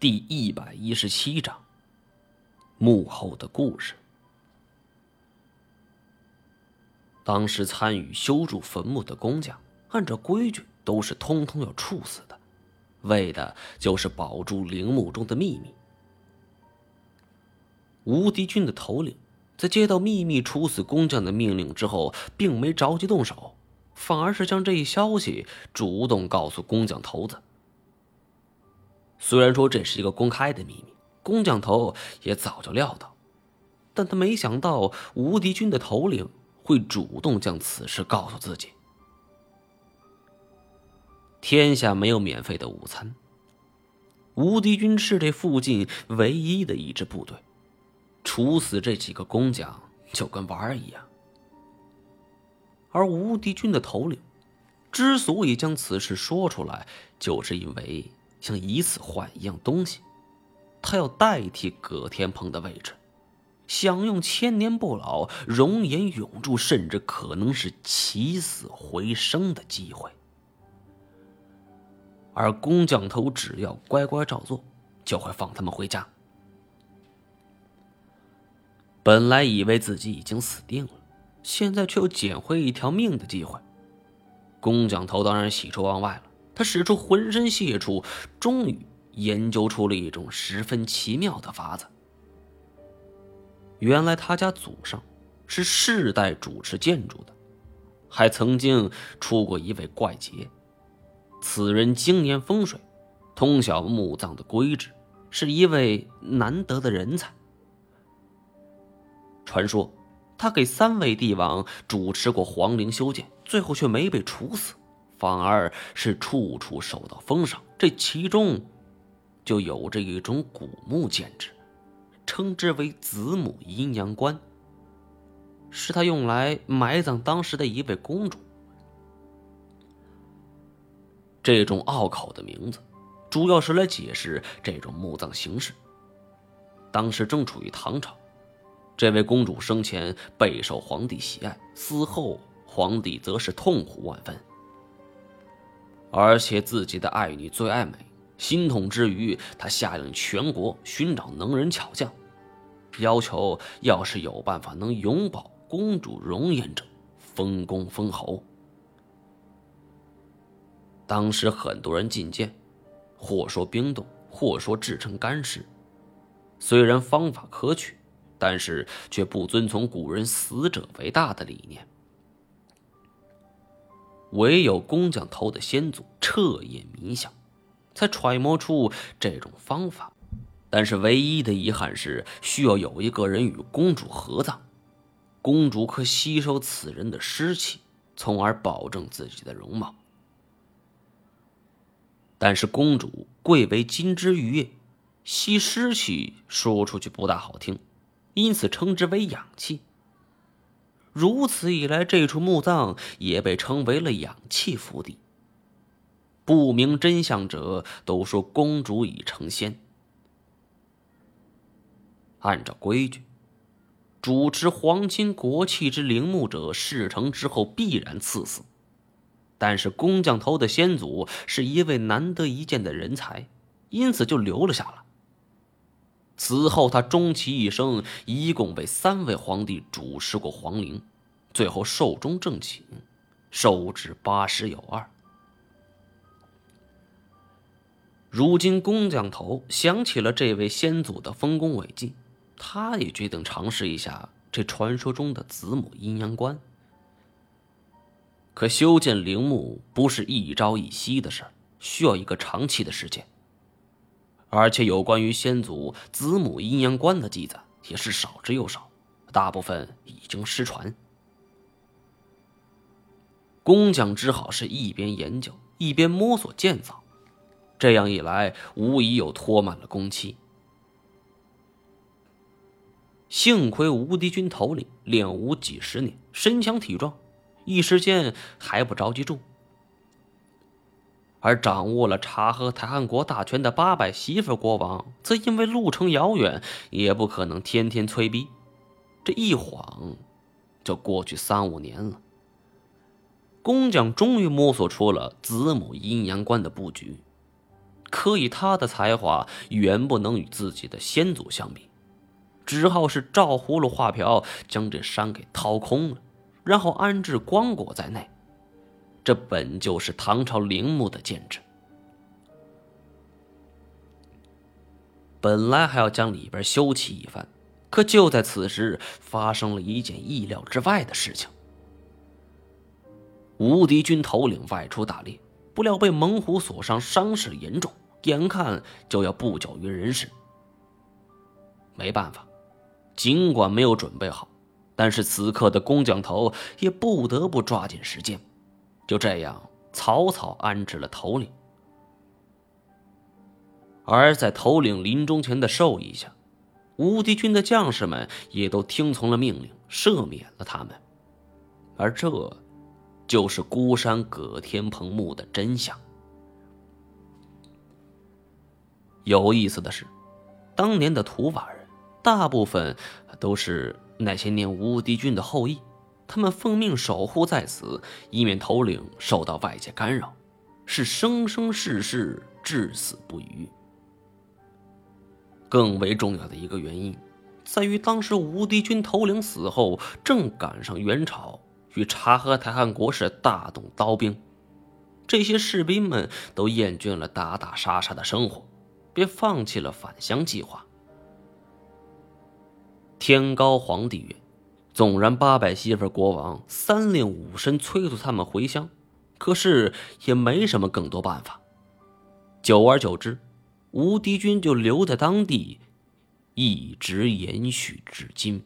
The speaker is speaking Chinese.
第一百一十七章幕后的故事。当时参与修筑坟墓的工匠，按照规矩都是通通要处死的，为的就是保住陵墓中的秘密。无敌军的头领在接到秘密处死工匠的命令之后，并没着急动手。反而是将这一消息主动告诉工匠头子。虽然说这是一个公开的秘密，工匠头也早就料到，但他没想到无敌军的头领会主动将此事告诉自己。天下没有免费的午餐，无敌军是这附近唯一的一支部队，处死这几个工匠就跟玩儿一样。而无敌军的头领之所以将此事说出来，就是因为想以此换一样东西，他要代替葛天鹏的位置，享用千年不老、容颜永驻，甚至可能是起死回生的机会。而工匠头只要乖乖照做，就会放他们回家。本来以为自己已经死定了。现在却又捡回一条命的机会，工匠头当然喜出望外了。他使出浑身解数，终于研究出了一种十分奇妙的法子。原来他家祖上是世代主持建筑的，还曾经出过一位怪杰。此人精研风水，通晓墓葬的规制，是一位难得的人才。传说。他给三位帝王主持过皇陵修建，最后却没被处死，反而是处处受到封赏。这其中就有着一种古墓建制，称之为子母阴阳棺，是他用来埋葬当时的一位公主。这种拗口的名字，主要是来解释这种墓葬形式。当时正处于唐朝。这位公主生前备受皇帝喜爱，死后皇帝则是痛苦万分。而且自己的爱女最爱美，心痛之余，他下令全国寻找能人巧匠，要求要是有办法能永保公主容颜者，封公封侯。当时很多人进谏，或说冰冻，或说制成干尸，虽然方法可取。但是却不遵从古人“死者为大”的理念，唯有工匠头的先祖彻夜冥想，才揣摩出这种方法。但是唯一的遗憾是，需要有一个人与公主合葬，公主可吸收此人的尸气，从而保证自己的容貌。但是公主贵为金枝玉叶，吸尸气说出去不大好听。因此称之为氧气。如此一来，这处墓葬也被称为了氧气福地。不明真相者都说公主已成仙。按照规矩，主持皇亲国戚之陵墓者，事成之后必然赐死。但是工匠头的先祖是一位难得一见的人才，因此就留了下来。此后，他终其一生，一共被三位皇帝主持过皇陵，最后寿终正寝，寿至八十有二。如今，工匠头想起了这位先祖的丰功伟绩，他也决定尝试一下这传说中的子母阴阳棺。可修建陵墓不是一朝一夕的事需要一个长期的时间。而且有关于先祖子母阴阳观的记载也是少之又少，大部分已经失传。工匠只好是一边研究一边摸索建造，这样一来无疑又拖慢了工期。幸亏无敌军头领练武几十年，身强体壮，一时间还不着急住。而掌握了察合台汗国大权的八百媳妇国王，则因为路程遥远，也不可能天天催逼。这一晃，就过去三五年了。工匠终于摸索出了子母阴阳关的布局。可以他的才华远不能与自己的先祖相比，只好是照葫芦画瓢，将这山给掏空了，然后安置光果在内。这本就是唐朝陵墓的建制。本来还要将里边修葺一番，可就在此时，发生了一件意料之外的事情。无敌军头领外出打猎，不料被猛虎所伤，伤势严重，眼看就要不久于人世。没办法，尽管没有准备好，但是此刻的工匠头也不得不抓紧时间。就这样草草安置了头领，而在头领临终前的授意下，无敌军的将士们也都听从了命令，赦免了他们。而这，就是孤山葛天鹏墓的真相。有意思的是，当年的土瓦人大部分都是那些年无敌军的后裔。他们奉命守护在此，以免头领受到外界干扰，是生生世世至死不渝。更为重要的一个原因，在于当时无敌军头领死后，正赶上元朝与察合台汗国是大动刀兵，这些士兵们都厌倦了打打杀杀的生活，便放弃了返乡计划。天高皇帝远。纵然八百媳妇国王三令五申催促他们回乡，可是也没什么更多办法。久而久之，无敌军就留在当地，一直延续至今。